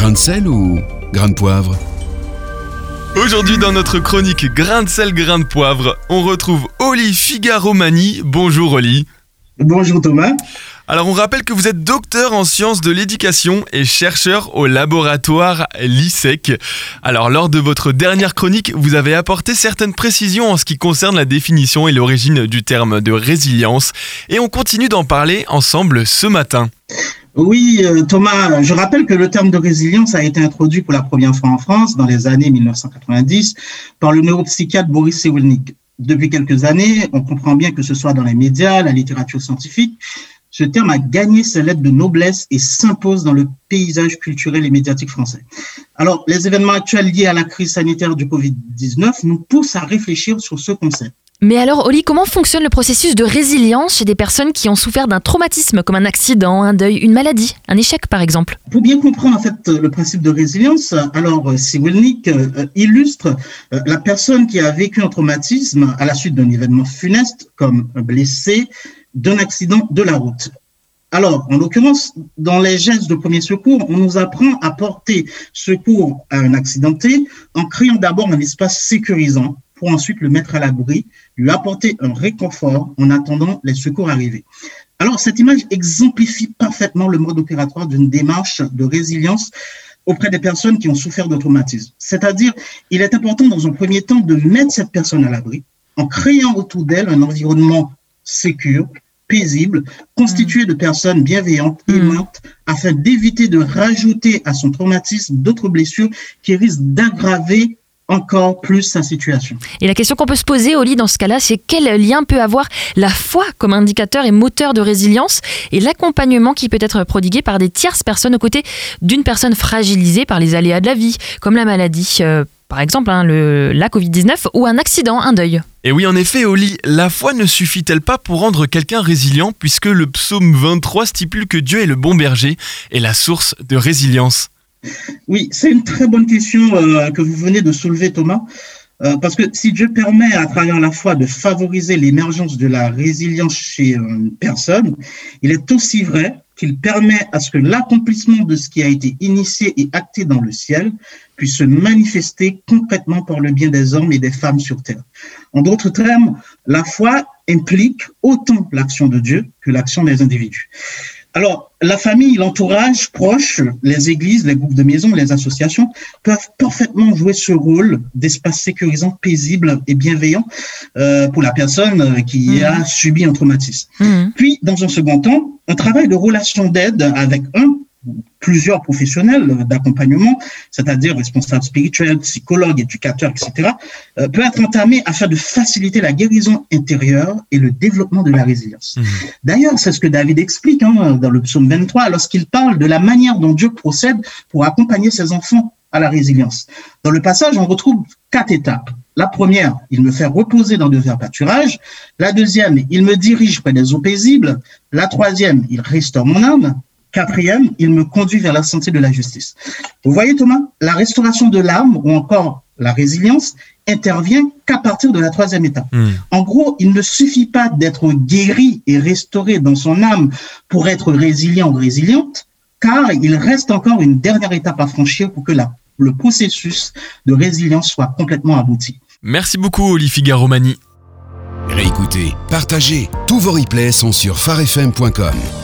Grain de sel ou grain de poivre Aujourd'hui dans notre chronique Grain de sel, grain de poivre, on retrouve Oli Figaromani. Bonjour Oli. Bonjour Thomas. Alors on rappelle que vous êtes docteur en sciences de l'éducation et chercheur au laboratoire l'ISEC. Alors lors de votre dernière chronique, vous avez apporté certaines précisions en ce qui concerne la définition et l'origine du terme de résilience et on continue d'en parler ensemble ce matin. Oui, euh, Thomas, je rappelle que le terme de résilience a été introduit pour la première fois en France dans les années 1990 par le neuropsychiatre Boris Cyrulnik. Depuis quelques années, on comprend bien que ce soit dans les médias, la littérature scientifique, ce terme a gagné ses lettres de noblesse et s'impose dans le paysage culturel et médiatique français. Alors, les événements actuels liés à la crise sanitaire du Covid-19 nous poussent à réfléchir sur ce concept. Mais alors, Oli, comment fonctionne le processus de résilience chez des personnes qui ont souffert d'un traumatisme, comme un accident, un deuil, une maladie, un échec par exemple? Pour bien comprendre en fait le principe de résilience, alors Siwelnik euh, illustre euh, la personne qui a vécu un traumatisme à la suite d'un événement funeste, comme un blessé, d'un accident de la route. Alors, en l'occurrence, dans les gestes de premier secours, on nous apprend à porter secours à un accidenté en créant d'abord un espace sécurisant pour ensuite le mettre à l'abri, lui apporter un réconfort en attendant les secours arrivés. Alors, cette image exemplifie parfaitement le mode opératoire d'une démarche de résilience auprès des personnes qui ont souffert de traumatisme. C'est-à-dire, il est important dans un premier temps de mettre cette personne à l'abri en créant autour d'elle un environnement sécure, paisible, constitué de personnes bienveillantes, mm. aimantes, afin d'éviter de rajouter à son traumatisme d'autres blessures qui risquent d'aggraver encore plus sa situation. Et la question qu'on peut se poser, Oli, dans ce cas-là, c'est quel lien peut avoir la foi comme indicateur et moteur de résilience et l'accompagnement qui peut être prodigué par des tierces personnes aux côtés d'une personne fragilisée par les aléas de la vie, comme la maladie, euh, par exemple hein, le, la Covid-19 ou un accident, un deuil. Et oui, en effet, Oli, la foi ne suffit-elle pas pour rendre quelqu'un résilient puisque le psaume 23 stipule que Dieu est le bon berger et la source de résilience? Oui, c'est une très bonne question euh, que vous venez de soulever, Thomas. Euh, parce que si Dieu permet à travers la foi de favoriser l'émergence de la résilience chez une personne, il est aussi vrai qu'il permet à ce que l'accomplissement de ce qui a été initié et acté dans le ciel puisse se manifester concrètement par le bien des hommes et des femmes sur terre. En d'autres termes, la foi implique autant l'action de Dieu que l'action des individus. Alors, la famille, l'entourage proche, les églises, les groupes de maisons, les associations peuvent parfaitement jouer ce rôle d'espace sécurisant, paisible et bienveillant euh, pour la personne qui mmh. a subi un traumatisme. Mmh. Puis, dans un second temps, un travail de relation d'aide avec un plusieurs professionnels d'accompagnement, c'est-à-dire responsables spirituels, psychologues, éducateurs, etc., euh, peut être entamé afin de faciliter la guérison intérieure et le développement de la résilience. Mmh. D'ailleurs, c'est ce que David explique hein, dans le psaume 23 lorsqu'il parle de la manière dont Dieu procède pour accompagner ses enfants à la résilience. Dans le passage, on retrouve quatre étapes. La première, il me fait reposer dans de verts pâturages. La deuxième, il me dirige près des eaux paisibles. La troisième, il restaure mon âme. Quatrième, il me conduit vers la santé de la justice. Vous voyez, Thomas, la restauration de l'âme ou encore la résilience intervient qu'à partir de la troisième étape. Hmm. En gros, il ne suffit pas d'être guéri et restauré dans son âme pour être résilient ou résiliente, car il reste encore une dernière étape à franchir pour que la, le processus de résilience soit complètement abouti. Merci beaucoup, Olivier Romani. Réécoutez, partagez. Tous vos replays sont sur farfm.com.